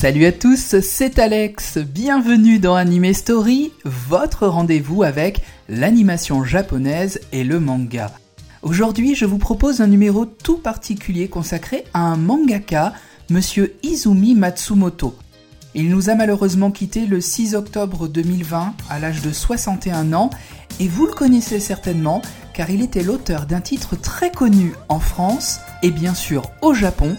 Salut à tous, c'est Alex. Bienvenue dans Anime Story, votre rendez-vous avec l'animation japonaise et le manga. Aujourd'hui, je vous propose un numéro tout particulier consacré à un mangaka, monsieur Izumi Matsumoto. Il nous a malheureusement quitté le 6 octobre 2020 à l'âge de 61 ans et vous le connaissez certainement car il était l'auteur d'un titre très connu en France et bien sûr au Japon.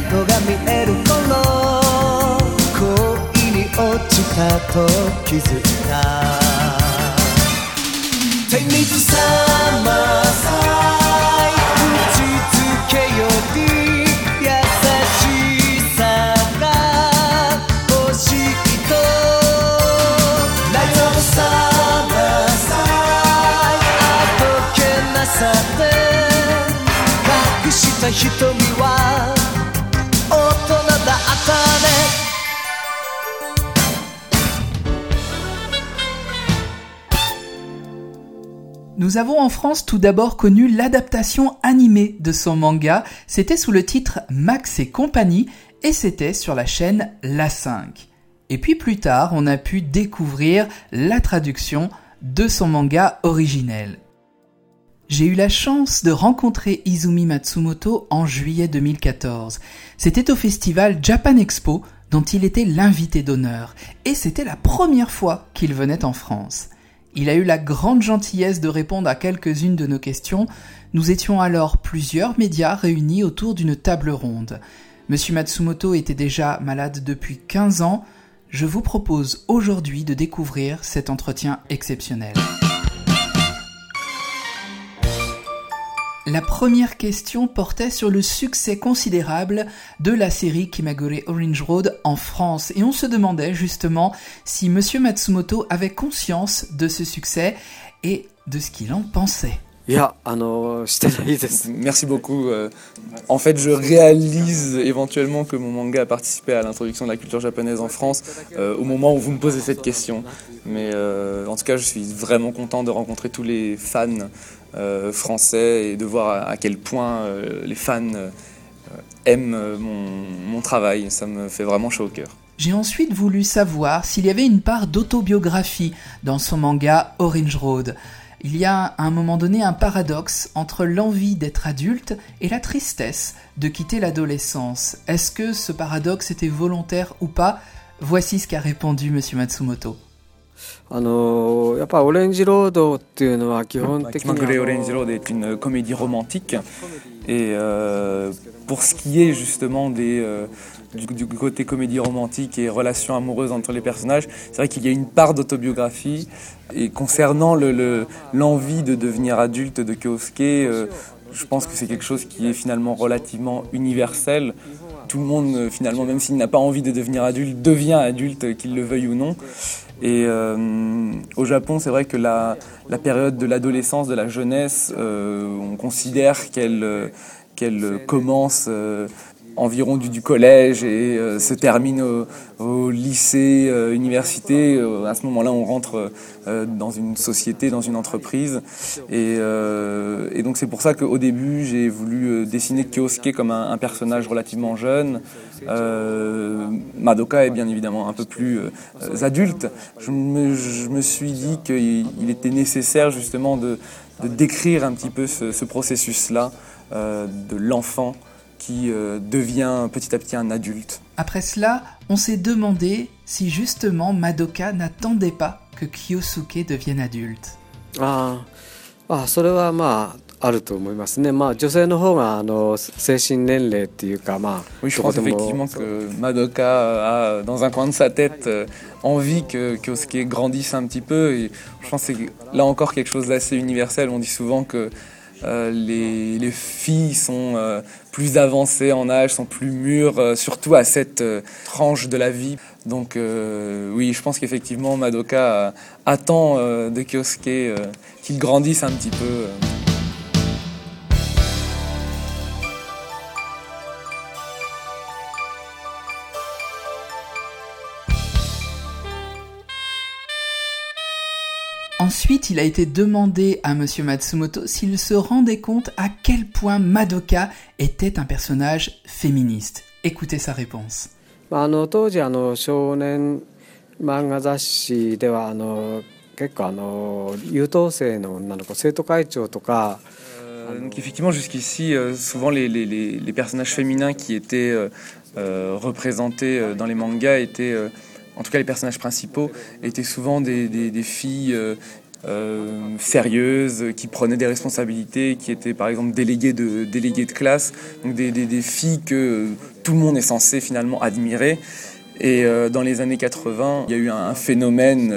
港が見える頃恋に落ちたと気づいた。手水さまさ打ちつけより優しさが欲しいと内容のさまあどけなさで隠した人 Nous avons en France tout d'abord connu l'adaptation animée de son manga, c'était sous le titre Max et compagnie et c'était sur la chaîne La 5. Et puis plus tard, on a pu découvrir la traduction de son manga originel. J'ai eu la chance de rencontrer Izumi Matsumoto en juillet 2014. C'était au festival Japan Expo dont il était l'invité d'honneur et c'était la première fois qu'il venait en France. Il a eu la grande gentillesse de répondre à quelques-unes de nos questions. Nous étions alors plusieurs médias réunis autour d'une table ronde. Monsieur Matsumoto était déjà malade depuis 15 ans. Je vous propose aujourd'hui de découvrir cet entretien exceptionnel. La première question portait sur le succès considérable de la série Kimagure Orange Road en France et on se demandait justement si monsieur Matsumoto avait conscience de ce succès et de ce qu'il en pensait. Merci beaucoup. Euh, en fait, je réalise éventuellement que mon manga a participé à l'introduction de la culture japonaise en France euh, au moment où vous me posez cette question. Mais euh, en tout cas, je suis vraiment content de rencontrer tous les fans français et de voir à, quel point euh, les fans euh, aiment euh, mon, travail. Ça me fait vraiment chaud au cœur. J'ai ensuite voulu savoir s'il y avait une part d'autobiographie dans son manga Orange Road. Il y a à un moment donné un paradoxe entre l'envie d'être adulte et la tristesse de quitter l'adolescence. Est-ce que ce paradoxe était volontaire ou pas? Voici ce qu'a répondu monsieur Matsumoto. あのやっぱオレンジロードっていうのは基本的にあの Kimagure Orange Road est une comédie romantique. Et euh, pour ce qui est justement des, euh, du, du côté comédie romantique et relations amoureuses entre les personnages, c'est vrai qu'il y a une part d'autobiographie. Et concernant le- le- l'envie de devenir adulte de Kyosuke, euh, je pense que c'est quelque chose qui est finalement relativement universel. Tout le monde, euh, finalement, même s'il n'a pas envie de devenir adulte, devient adulte, qu'il le veuille ou non. Et euh, au Japon, c'est vrai que la, période de l'adolescence, de la jeunesse, euh, on considère qu'elle euh, commence euh, environ du, collège et euh, se termine au, lycée, euh, université. Euh, à ce moment-là, on rentre dans une société, dans une entreprise. Et, donc c'est pour ça qu'au début, j'ai voulu dessiner Kyosuke comme un, personnage relativement jeune. Madoka est bien évidemment un peu plus adulte. Je me, suis dit qu'il il était nécessaire justement de, décrire un petit peu ce, ce processus-là de l'enfant qui euh, devient petit à petit un adulte. Après cela, on s'est demandé si justement Madoka n'attendait pas que Kyosuke devienne adulte. あーあそれはまああると思いますねまあ女性の方があの精神年齢っていうかまあ Oui, je どこ pense でも effectivement que Madoka a dans un coin de sa tête euh, envie que Kyosuke grandisse un petit peu. Et je pense que c'est là encore quelque chose d'assez universel. On dit souvent que euh, les, les filles sont euh, plus avancées en âge, sont plus mûres, euh, surtout à cette euh, tranche de la vie. Donc euh, oui, je pense qu'effectivement Madoka euh, attend de Kyosuke qu'il grandisse un petit peu. Ensuite, il a été demandé à Monsieur Matsumoto s'il se rendait compte à quel point Madoka était un personnage féministe. Écoutez sa réponse. まあ、あの当時あの少年漫画雑誌ではあの結構あの優等生の女の子生徒会長とか Euh, donc effectivement, jusqu'ici, euh, souvent les, les- les- les personnages féminins qui étaient euh, euh, représentés euh, dans les mangas étaient, euh, en tout cas les personnages principaux, étaient souvent des, filles euh, euh, sérieuses, qui prenaient des responsabilités, qui étaient par exemple déléguées de, déléguées de classe, donc des, filles que tout le monde est censé finalement admirer. Et euh, dans les années 80, il y a eu un, phénomène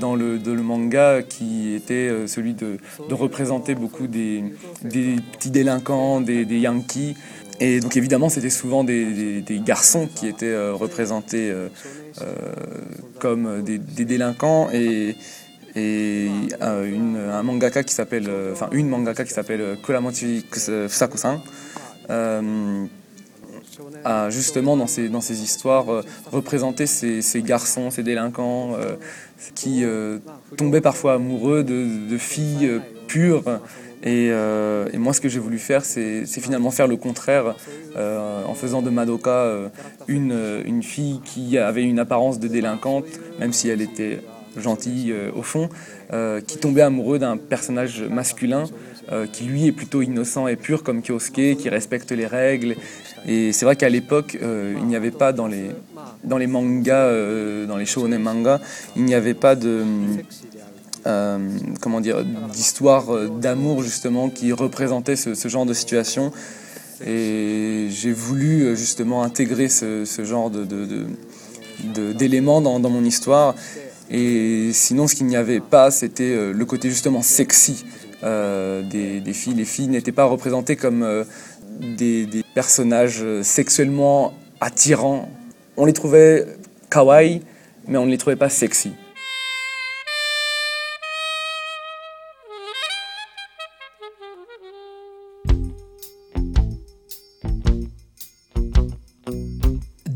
dans, le, manga qui était celui de, représenter beaucoup des, petits délinquants, des yankees. Et donc évidemment, c'était souvent des, garçons qui étaient euh, représentés euh, euh, comme des, délinquants. Et, une- un mangaka qui s'appelle, enfin une mangaka qui s'appelle Kuramochi Fusako-san. a justement dans ces, dans ces histoires représenté ces, garçons, ces délinquants qui tombaient parfois amoureux de, filles pures. Et, euh, et moi, ce que j'ai voulu faire, c'est finalement faire le contraire euh, en faisant de Madoka euh, une, une fille qui avait une apparence de délinquante, même si elle était gentille au fond, qui tombait amoureux d'un personnage masculin qui lui est plutôt innocent et pur comme Kyosuke, qui respecte les règles. Et c'est vrai qu'à l'époque, il n'y avait pas dans les, dans les mangas, dans les shonen mangas, il n'y avait pas de euh, comment dire d'histoire euh, d'amour justement qui représentait ce, genre de situation. Et j'ai voulu euh, justement intégrer ce, genre de, d'éléments dans, mon histoire. Et sinon, ce qu'il n'y avait pas, c'était le côté justement sexy des, filles. Les filles n'étaient pas représentées comme des, personnages sexuellement attirants. On les trouvait kawaii, mais on ne les trouvait pas sexy.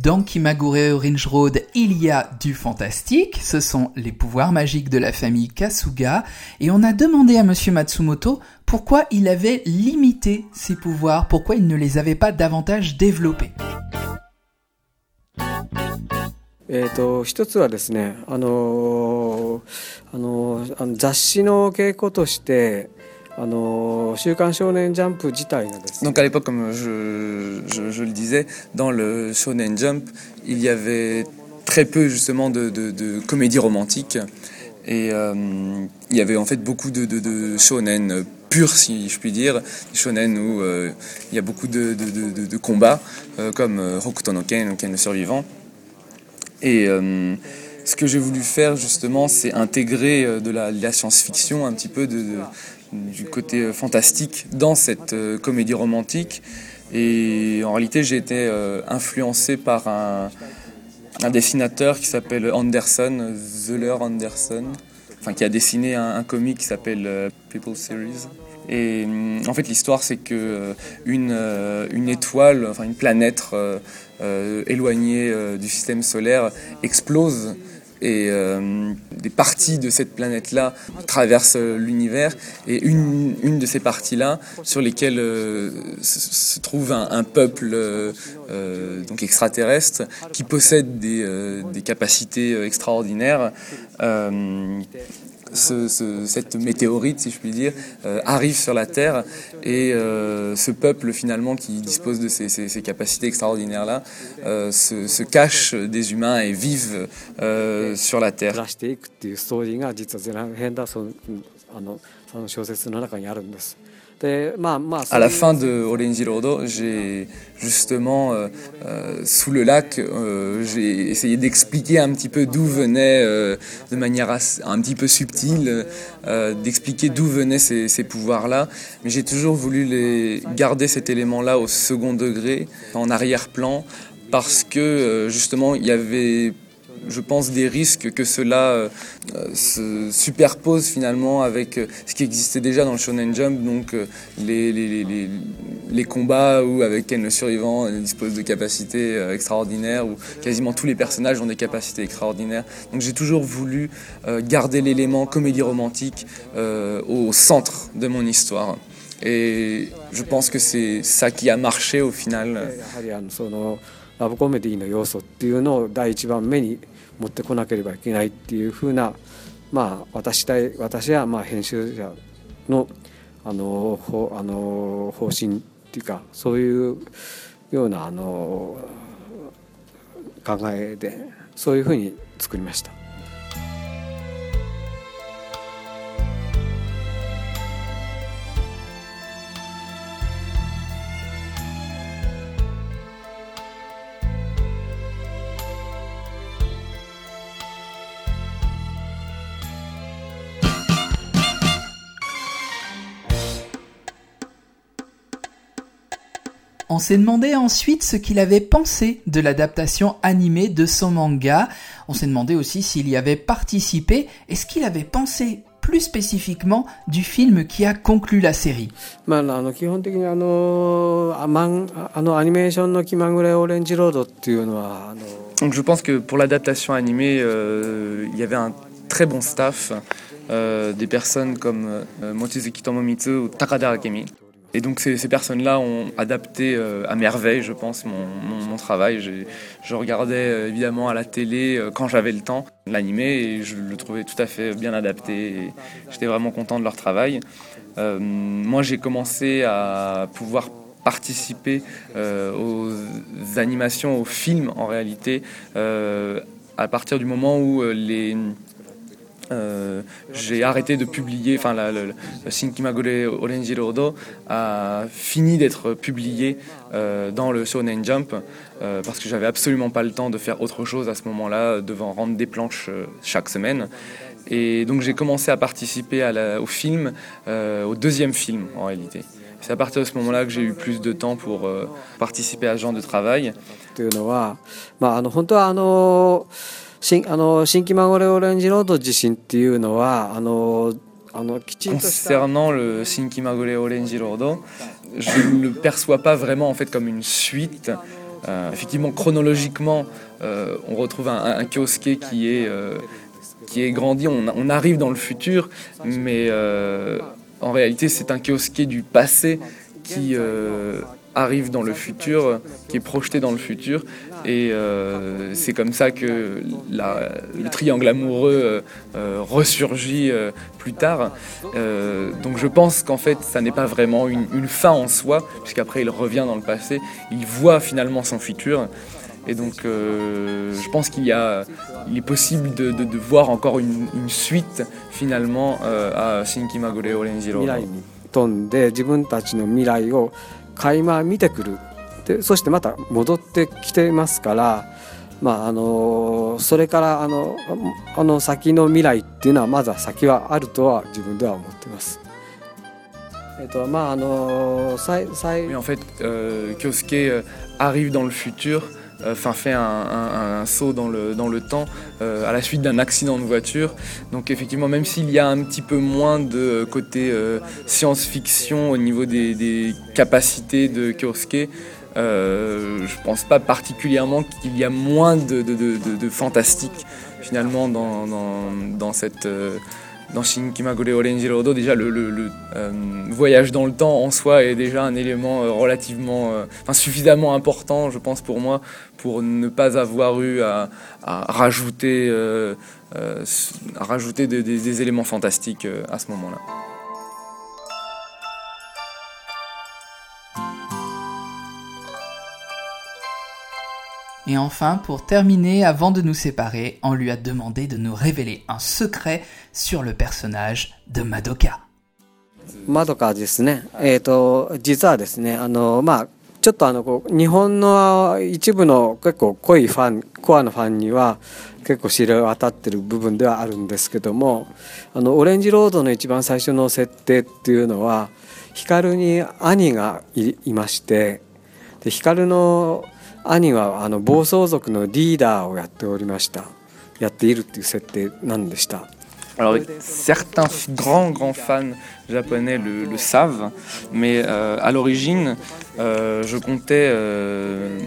Dans Kimagure Orange Road, il y a du fantastique, ce sont les pouvoirs magiques de la famille Kasuga, et on a demandé à Monsieur Matsumoto pourquoi il avait limité ses pouvoirs, pourquoi il ne les avait pas davantage développés. あのー週刊少年ジャンプ」自体がですね Donc à l'époque, comme je, je- je le disais, dans le Shonen Jump, il y avait très peu justement de, de, de comédies romantiques. Et euh, il y avait en fait beaucoup de, de, de shonen purs, si je puis dire. Des shonen où euh, il y a beaucoup de, de, de, de- de combats, euh, comme euh, Hokuto no Ken, Ken le survivant. Et euh, ce que j'ai voulu faire justement, c'est intégrer euh, de la, de la science-fiction, un petit peu de, de- du côté euh, fantastique dans cette euh, comédie romantique. Et en réalité, j'ai été euh, influencé par un, dessinateur qui s'appelle Anderson, Zeller Anderson, enfin, qui a dessiné un, un comic qui s'appelle People Series. Et hum, en fait, l'histoire, c'est que une, une étoile, enfin une planète éloignée du système solaire explose et euh, des parties de cette planète-là traversent l'univers et une, une de ces parties-là sur lesquelles euh, se, trouve un, peuple euh, donc extraterrestre qui possède des, des capacités extraordinaires. Ce- ce- cette météorite, si je puis dire, euh, arrive sur la Terre et euh, ce peuple finalement qui dispose de ces, capacités extraordinaires-là euh, se, cache des humains et vivent sur la 暮 Terre. À la fin de Orenjirodo, j'ai justement, euh, euh, sous le lac, euh, j'ai essayé d'expliquer un petit peu d'où venait, de manière un petit peu subtile, d'expliquer d'où venaient ces, pouvoirs-là. Mais j'ai toujours voulu garder cet élément-là au second degré, en arrière-plan, parce que justement, il y avait je pense, des risques que cela euh, euh, se superpose finalement avec euh, ce qui existait déjà dans le Shonen Jump, donc euh, les, les, les, les, les combats où avec Ken le survivant il dispose de capacités euh, extraordinaires, où quasiment tous les personnages ont des capacités extraordinaires. Donc j'ai toujours voulu euh, garder l'élément comédie romantique euh, au centre de mon histoire. Et je pense que c'est ça qui a marché au final. やはりあのそのラブコメディの要素っていうのを第一番目に 持ってこなければいけないっていうふうな、まあ、私たい私はまあ編集者のあのほあの方針っていうかそういうようなあの考えでそういうふうに作りました。On s'est demandé ensuite ce qu'il avait pensé de l'adaptation animée de son manga. On s'est demandé aussi s'il y avait participé et ce qu'il avait pensé plus spécifiquement du film qui a conclu la série. Donc je pense que pour l'adaptation animée, euh, il y avait un très bon staff, euh, des personnes comme euh, Tomomitsu ou Takada Akemi. Et donc ces, personnes-là ont adapté euh, à merveille, je pense, mon, mon- mon travail. Je regardais euh, évidemment à la télé euh, quand j'avais le temps l'animé et je le trouvais tout à fait bien adapté. J'étais vraiment content de leur travail. Moi, j'ai commencé à pouvoir participer aux animations, aux films en réalité, à partir du moment où les euh, j'ai arrêté de publier, enfin le, Shinkimagure Orange Rodo a fini d'être publié euh, dans le Shonen Jump euh, parce que j'avais absolument pas le temps de faire autre chose à ce moment-là, devant rendre des planches chaque semaine. Et donc j'ai commencé à participer au film, au deuxième film en réalité. C'est à partir de ce moment-là que j'ai eu plus de temps pour participer à ce genre de travail. っていうのは、まあ、あの本当はあの新あの新規マゴレオレンジロード自身っていうのはあのあのきちんとした Concernant le Shinkimagure Orange Rodo, je ne le perçois pas vraiment en fait comme une suite. Euh, effectivement, chronologiquement, euh, on retrouve un, un Kyosuke qui est, euh, qui est grandi. On, on arrive dans le futur, mais euh, en réalité, c'est un Kyosuke du passé qui euh, arrive dans le futur, qui est projeté dans le futur. Et euh, c'est comme ça que la- le triangle amoureux euh, euh, ressurgit euh, plus tard. Euh, donc je pense qu'en fait, ça n'est pas vraiment une, une fin en soi, puisqu'après il revient dans le passé, il voit finalement son futur. Et donc euh, je pense qu'il y a, il est possible de, de- de voir encore une, une suite finalement euh, à Shinki Magure Orange 未 Road. 来に飛んで自分たちの未来を垣間見てくる でそしてまた戻ってきてますから、まあ、あのそれからあのああの先の未来っていうのはまだ先はあるとは自分では思ってます。えっとまああの最最 Oui, en fait, euh, Kyosuke euh, arrive dans le futur, euh, enfin fait un, un- un saut dans le, dans le temps euh, à la suite d'un accident de voiture. Donc effectivement, même s'il y a un petit peu moins de côté euh, science-fiction au niveau des, des capacités de Kyosuke, euh, je pense pas particulièrement qu'il y a moins de, fantastique finalement dans, dans, dans cette... euh, dans Shinkimagure Orange Rodo, déjà le, euh, voyage dans le temps en soi est déjà un élément euh, relativement, euh, enfin suffisamment important, je pense pour moi, pour ne pas avoir eu à, rajouter, rajouter des, éléments fantastiques à ce moment-là. Et enfin, pour terminer, avant de nous séparer, on lui a demandé de nous révéler un secret sur le personnage de Madoka. まどかですね、えー、と実はですねあの、まあ、ちょっとあのこう日本の一部の結構濃いファンコアのファンには結構知れ渡ってる部分ではあるんですけどもあのオレンジロードの一番最初の設定っていうのは光に兄がいいましてで光の 兄はあの暴走族のリーダーをやっておりましたやっているっていう設定なんでした。 Alors certains grands grands fans japonais le, le savent, mais euh, à l'origine, euh, je comptais euh,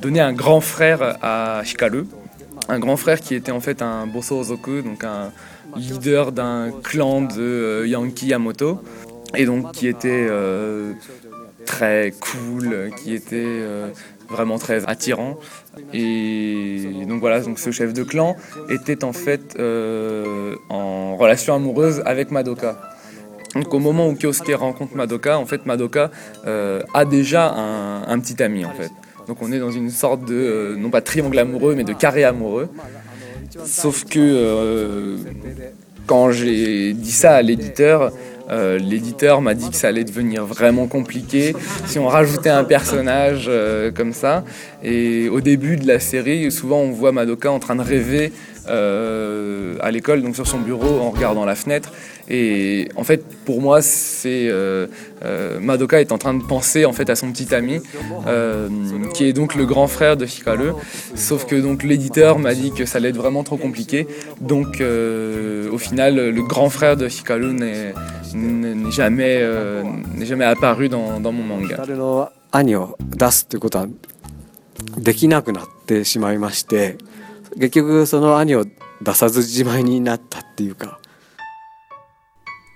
donner un grand frère à Hikaru, un grand frère qui était en fait un Bosozoku, donc un leader d'un clan de euh, Yankee Yamoto, et donc qui était euh, très cool, qui était euh, vraiment très attirant. Et donc voilà, donc ce chef de clan était en fait euh, en relation amoureuse avec Madoka. Donc au moment où Kyosuke rencontre Madoka, en fait Madoka euh, a déjà un, petit ami en fait. Donc on est dans une sorte de, euh, non pas triangle amoureux, mais de carré amoureux. Sauf que quand j'ai dit ça à l'éditeur, euh, l'éditeur m'a dit que ça allait devenir vraiment compliqué si on rajoutait un personnage euh, comme ça. Et au début de la série, souvent on voit Madoka en train de rêver euh, à l'école, donc sur son bureau, en regardant la fenêtre. Et en fait, pour moi, c'est euh, euh, Madoka est en train de penser en fait à son petit ami, euh, qui est donc le grand frère de Hikaru. Sauf que donc l'éditeur m'a dit que ça allait être vraiment trop compliqué. Donc euh, au final, le grand frère de Hikaru n'est n'est n'est jamais euh, n'est jamais apparu dans, dans mon manga. 光の兄を出すっていうことはできなくなってしまいまして 結局その兄を出さずじまいになったっていうか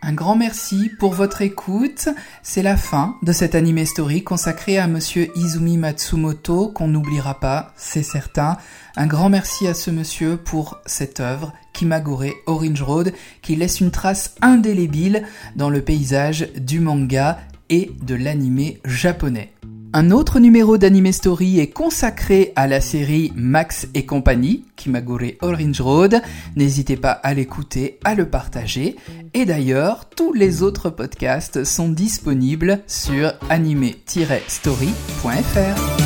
Un grand merci pour votre écoute. C'est la fin de cette anime story consacrée à monsieur Izumi Matsumoto qu'on n'oubliera pas, c'est certain. Un grand merci à ce monsieur pour cette œuvre, Kimagure Orange Road, qui laisse une trace indélébile dans le paysage du manga et de l'anime japonais. Un autre numéro d'Anime Story est consacré à la série Max et compagnie, Kimagure Orange Road. N'hésitez pas à l'écouter, à le partager. Et d'ailleurs, tous les autres podcasts sont disponibles sur anime-story.fr.